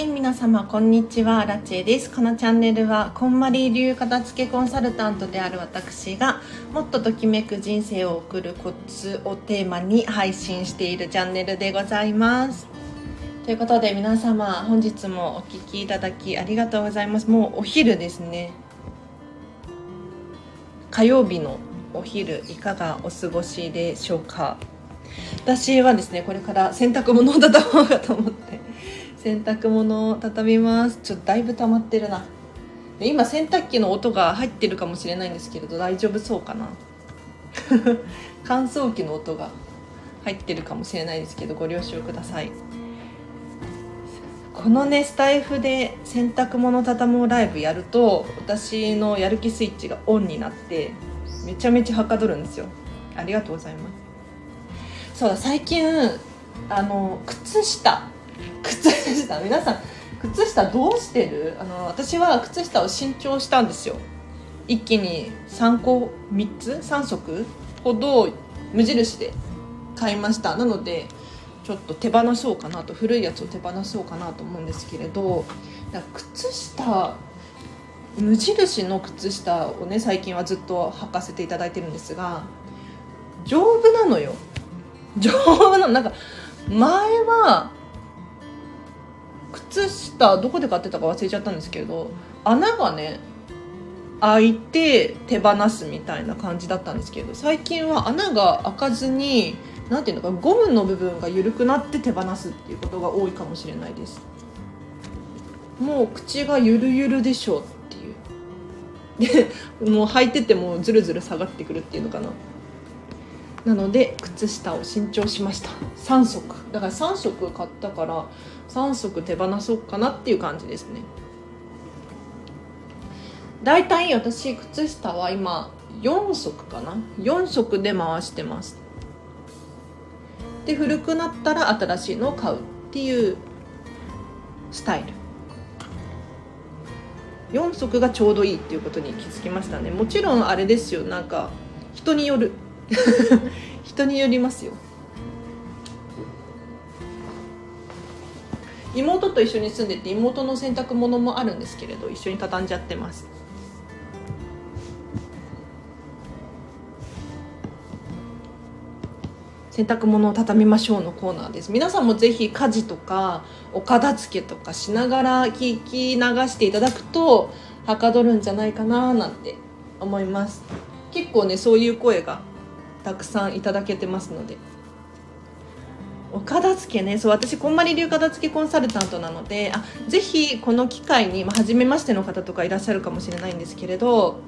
はい皆様こんにちは。ラチェです。このチャンネルはこんまり流片付けコンサルタントである私がもっとときめく人生を送るコツをテーマに配信しているチャンネルでございます。ということで皆様本日もお聴きいただきありがとうございます。もうお昼ですね。火曜日のお昼いかがお過ごしでしょうか。私はですねこれから洗濯物を畳もうかと思って洗濯物を畳みます。ちょっとだいぶ溜まってるな。で今洗濯機の音が入ってるかもしれないんですけれど大丈夫そうかな？乾燥機の音が入ってるかもしれないですけどご了承ください。このねスタイフで洗濯物畳むライブやると私のやる気スイッチがオンになってめちゃめちゃはかどるんですよ。ありがとうございます。そうだ最近あの靴下靴下皆さん靴下どうしてる？あの私は靴下を新調したんですよ。一気に3個3つ3足ほど無印で買いました。なのでちょっと手放そうかなと古いやつを手放そうかなと思うんですけれど靴下無印の靴下をね最近はずっと履かせていただいてるんですが丈夫なのよ。丈夫なのなんか前は靴下どこで買ってたか忘れちゃったんですけど穴がね開いて手放すみたいな感じだったんですけど最近は穴が開かずに何ていうのかゴムの部分が緩くなって手放すっていうことが多いかもしれないです。もう口がゆるゆるでしょうっていう。でもう履いててもズルズル下がってくるっていうのかな。なので靴下を新調しました。3足。だから3足買ったから3足手放そうかなっていう感じですね。だいたい私靴下は今4足かな？4足で回してます。で古くなったら新しいのを買うっていうスタイル。4足がちょうどいいっていうことに気づきましたね。もちろんあれですよ。なんか人による。人によりますよ。妹と一緒に住んでて妹の洗濯物もあるんですけれど一緒に畳んじゃってます。洗濯物を畳みましょうのコーナーです。皆さんもぜひ家事とかお片付けとかしながら聞き流していただくとはかどるんじゃないかななんて思います。結構ねそういう声がたくさんいただけてますので。お片付けね。そう私こんまり流片付けコンサルタントなのであぜひこの機会に、まあ、初めましての方とかいらっしゃるかもしれないんですけれど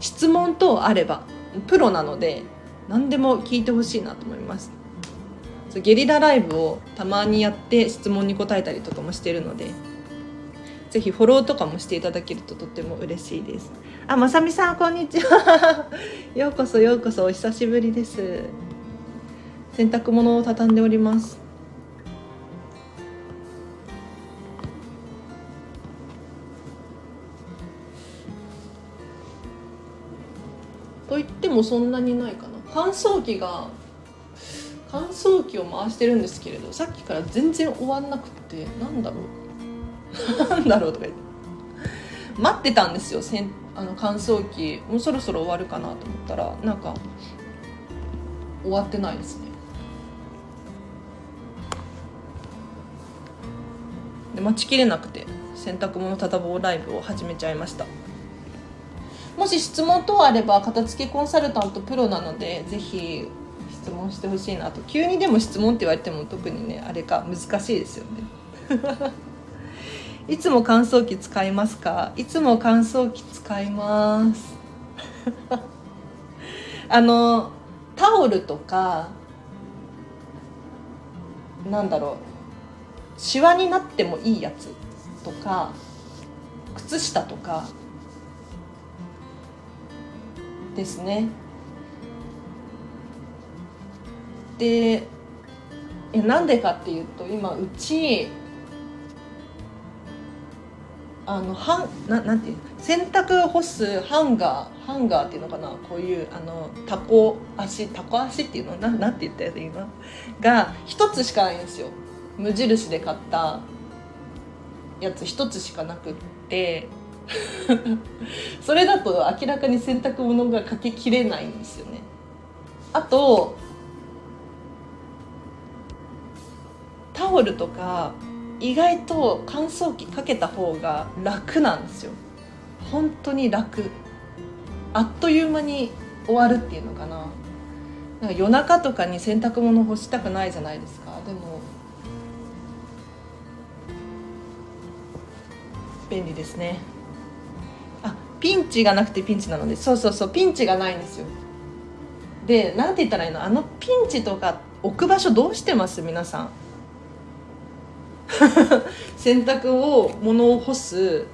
質問等あればプロなので何でも聞いてほしいなと思います。そうゲリラライブをたまにやって質問に答えたりとかもしてるのでぜひフォローとかもしていただけるととっても嬉しいです。あまさみさんこんにちは。ようこそようこそお久しぶりです。洗濯物を畳んでおります。と言ってもそんなにないかな。乾燥機が乾燥機を回してるんですけれどさっきから全然終わんなくてなんだろう。なんだろうとか言って。待ってたんですよせんあの乾燥機。もうそろそろ終わるかなと思ったらなんか終わってないですね。で待ちきれなくて洗濯物ただぼうライブを始めちゃいました。もし質問等あれば片付けコンサルタントプロなのでぜひ質問してほしいなと。急にでも質問って言われても特にねあれか難しいですよね。いつも乾燥機使いますか？いつも乾燥機使います。あのタオルとかなんだろう。シワになってもいいやつとか靴下とかですね。でえなんでかっていうと今うちあのはんななんていう洗濯干すハンガーハンガーっていうのかな？こういうあのタコ足タコ足っていうの？ななんて言ったやつ今が一つしかないんですよ。無印で買ったやつ1つしかなくって それだと明らかに洗濯物がかけきれないんですよね。あとタオルとか意外と乾燥機かけた方が楽なんですよ。本当に楽。あっという間に終わるっていうのかな。なんか夜中とかに洗濯物干したくないじゃないですか。でも便利ですね。あピンチがなくてピンチなのでそうそうそうピンチがないんですよ。でなんて言ったらいいの？あのピンチとか置く場所どうしてます？皆さん。洗濯を物を干す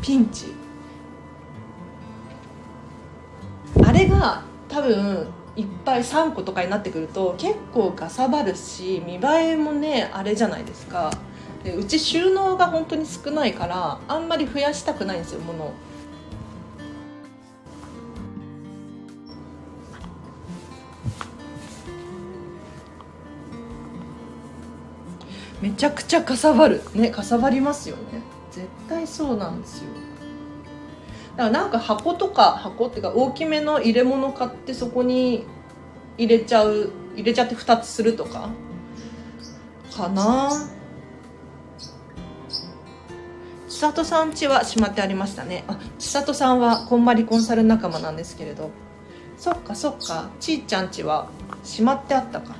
ピンチ。あれが多分いっぱい3個とかになってくると結構かさばるし見栄えもねあれじゃないですか。でうち収納が本当に少ないからあんまり増やしたくないんですよ物を。めちゃくちゃかさばる。ねかさばりますよね。絶対そうなんですよ。だからなんか箱とか箱っていうか大きめの入れ物買ってそこに入れちゃう入れちゃって2つするとかかな。千里さん家はしまってありましたね。あ千里さんはこんまりコンサル仲間なんですけれど。そっかそっか。ちーちゃん家はしまってあったか。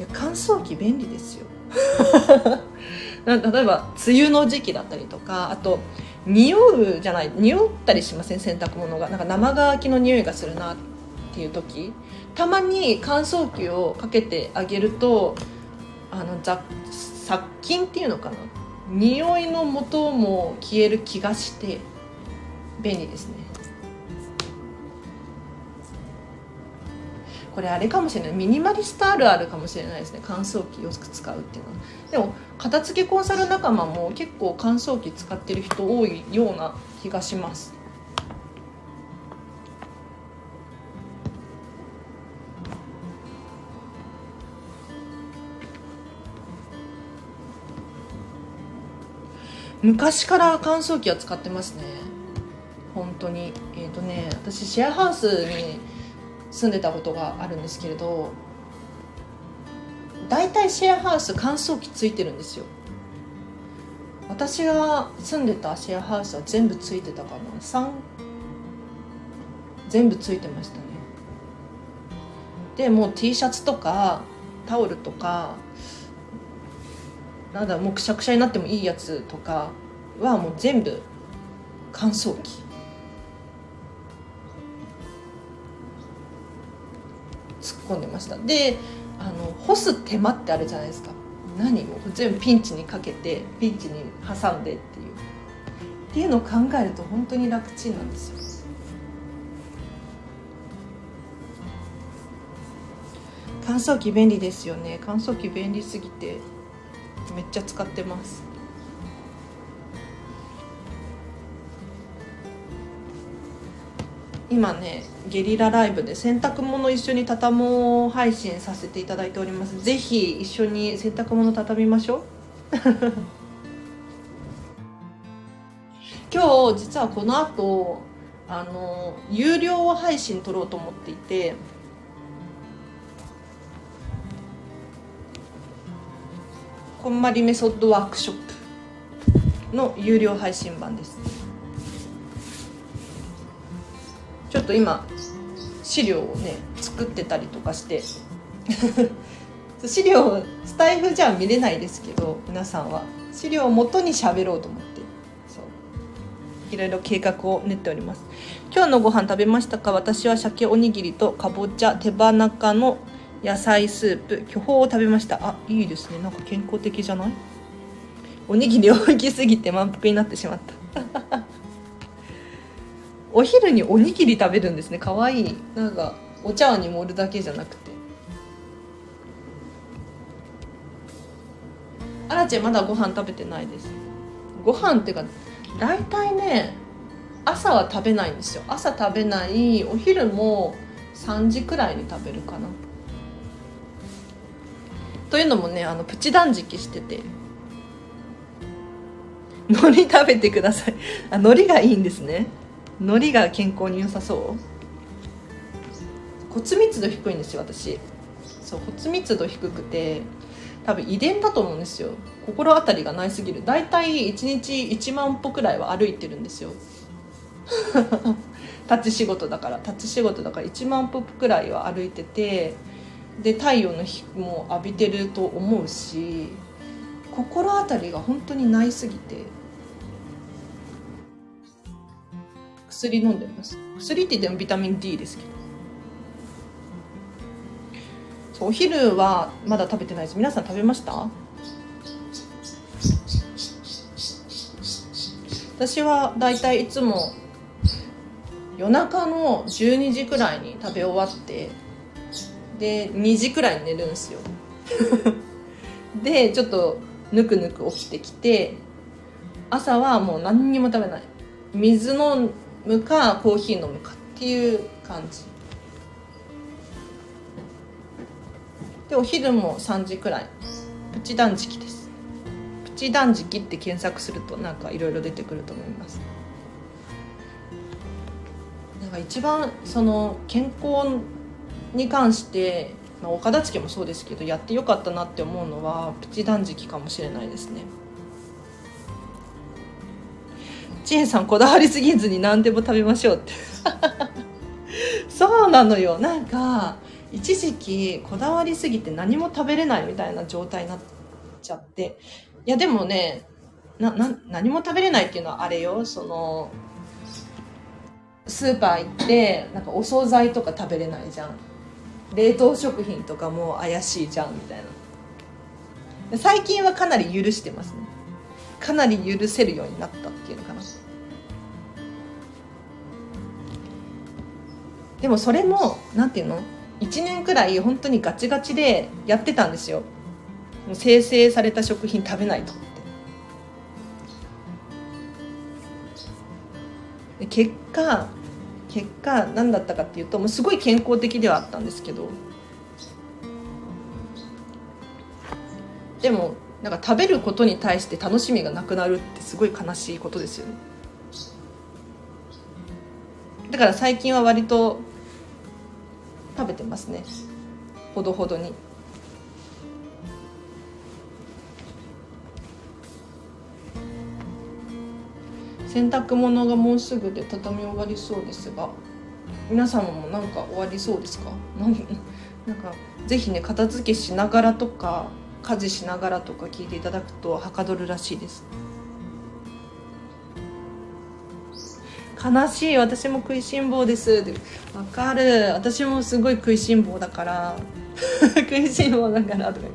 いや乾燥機便利ですよ。例えば梅雨の時期だったりとかあと匂うじゃない匂ったりしません？洗濯物が。なんか生乾きの匂いがするなっていう時。たまに乾燥機をかけてあげるとあの雑殺菌っていうのかな？匂いの元も消える気がして便利ですね。これあれかもしれない。ミニマリストあるあるかもしれないですね。乾燥機よく使うっていうのは。でも片付けコンサル仲間も結構乾燥機使ってる人多いような気がします。昔から乾燥機は使ってますね。本当に。えっ、ー、とね私シェアハウスに住んでたことがあるんですけれど大体シェアハウス乾燥機ついてるんですよ。私が住んでたシェアハウスは全部ついてたかな。3全部ついてましたね。でもう T シャツとかタオルとかなんだもうくしゃくしゃになってもいいやつとかはもう全部乾燥機突っ込んでました。であの干す手間ってあるじゃないですか。何も全部ピンチにかけてピンチに挟んでっていう。っていうのを考えると本当に楽ちんなんですよ。乾燥機便利ですよね。乾燥機便利すぎて。めっちゃ使ってます。今ねゲリラライブで洗濯物一緒に畳もう配信させていただいております。ぜひ一緒に洗濯物畳みましょう。今日実はこの後あの有料配信撮ろうと思っていて。こんまりメソッドワークショップの有料配信版です。ちょっと今資料をね作ってたりとかして。資料スタイフじゃ見れないですけど皆さんは。資料をもとに喋ろうと思って。そう。いろいろ計画を練っております。今日のご飯食べましたか？私は鮭おにぎりとかぼちゃ手羽中の野菜スープ巨峰を食べました。あいいですね。なんか健康的じゃない？おにぎり大きすぎて満腹になってしまった。お昼におにぎり食べるんですね。かわい。いなんかお茶碗に盛るだけじゃなくて。あらちゃんまだご飯食べてないです。ご飯っていうか大体ね朝は食べないんですよ。朝食べないお昼も3時くらいに食べるかな。というのもねあのプチ断食してて。海苔食べてください。あ海苔がいいんですね。海苔が健康に良さそう。骨密度低いんですよ私。そう骨密度低くて多分遺伝だと思うんですよ。心当たりがないすぎる。大体1日1万歩くらいは歩いてるんですよ。立ち仕事だから立ち仕事だから1万歩くらいは歩いててで太陽の日も浴びてると思うし心当たりが本当にないすぎて薬飲んでます。薬って言ってもビタミン D ですけど。お昼はまだ食べてないです。皆さん食べました？私はだいたいいつも夜中の12時くらいに食べ終わってで2時くらいに寝るんですよ。でちょっとぬくぬく起きてきて朝はもう何にも食べない。水飲むかコーヒー飲むかっていう感じ。でお昼も3時くらい。プチ断食です。プチ断食って検索するとなんかいろいろ出てくると思います。なんか一番その健康に関して、まあ、岡田付もそうですけどやってよかったなって思うのはプチ断食かもしれないですね。千恵さんこだわりすぎずに何でも食べましょうって。そうなのよ。なんか一時期こだわりすぎて何も食べれないみたいな状態になっちゃって。いやでもねなな何も食べれないっていうのはあれよ。そのスーパー行ってなんかお惣菜とか食べれないじゃん。冷凍食品とかも怪しいじゃんみたいな。最近はかなり許してますね。かなり許せるようになったっていうのかな。でもそれもなんていうの？1年くらい本当にガチガチでやってたんですよ。もう生成された食品食べないとで結果結果何だったかっていうともうすごい健康的ではあったんですけど。でもなんか食べることに対して楽しみがなくなるってすごい悲しいことですよね。だから最近は割と食べてますね。ほどほどに。洗濯物がもうすぐで畳み終わりそうですが皆様もなんか終わりそうですか？なんかぜひね片付けしながらとか家事しながらとか聞いていただくとはかどるらしいです。悲しい。私も食いしん坊です。わかる。私もすごい食いしん坊だから。食いしん坊だからとか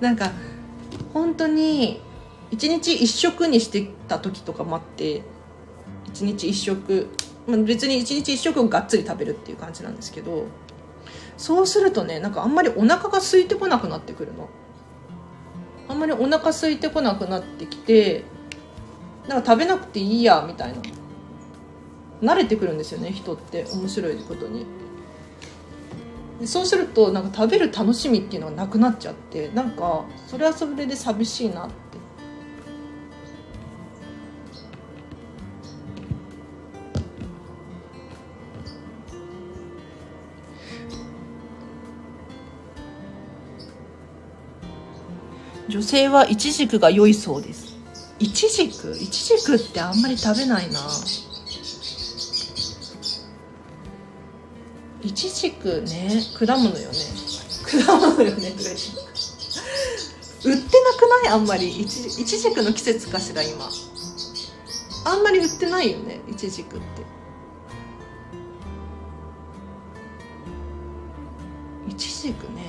なんか本当に一日一食にしてた時とかもあって一日一食、まあ、別に一日一食をがっつり食べるっていう感じなんですけどそうするとねなんかあんまりお腹が空いてこなくなってくるの。あんまりお腹空いてこなくなってきてなんか食べなくていいやみたいな。慣れてくるんですよね人って。面白いことに。でそうするとなんか食べる楽しみっていうのがなくなっちゃってなんかそれはそれで寂しいなっ女性はイチジクが良いそうです。イチジク？イチジクってあんまり食べないな。イチジクね果物よね。果物よね売ってなくない？あんまり。イチイチジクの季節かしら今。あんまり売ってないよねイチジクって。イチジクね。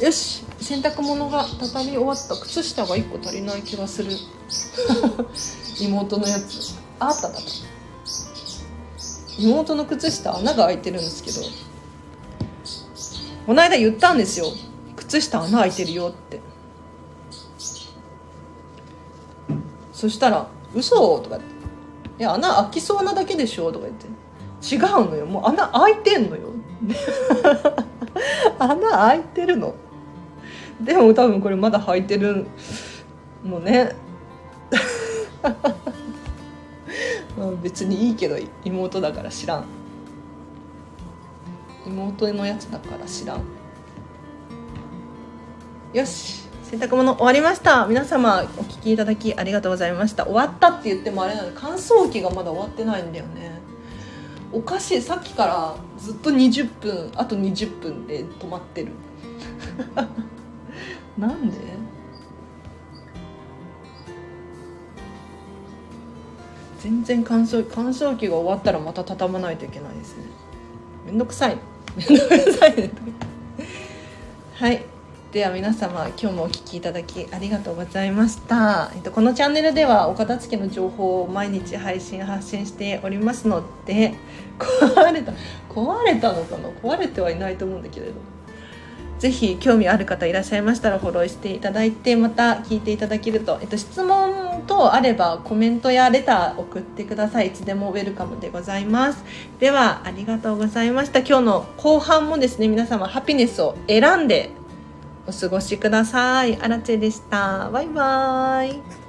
よし。洗濯物が畳み終わった靴下が1個足りない気がする。妹のやつ。ああっただ妹の靴下穴が開いてるんですけど。この間言ったんですよ。靴下穴開いてるよって。そしたら「嘘？とか言って「いや穴開きそうなだけでしょ」とか言って「違うのよ。もう穴開いてんのよ」穴開いてるのでも多分これまだ履いてるのね。まあ別にいいけど妹だから知らん。妹のやつだから知らん。よし洗濯物終わりました。皆様お聞きいただきありがとうございました。終わったって言ってもあれなの乾燥機がまだ終わってないんだよね。おかしいさっきからずっと20分あと20分で止まってる。なんで？全然乾燥乾燥機が終わったらまた畳まないといけないですね。めんどくさい。めんどくさい。ねはい。では皆様今日もお聞きいただきありがとうございました、えっと、このチャンネルではお片付けの情報を毎日配信発信しておりますので壊れた壊れたのかな？壊れてはいないと思うんだけれど。ぜひ興味ある方いらっしゃいましたらフォローしていただいてまた聞いていただけると、えっと、質問等あればコメントやレター送ってくださいいつでもウェルカムでございますではありがとうございました今日の後半もですね皆様ハピネスを選んでお過ごしください。あらちでした。バイバーイ。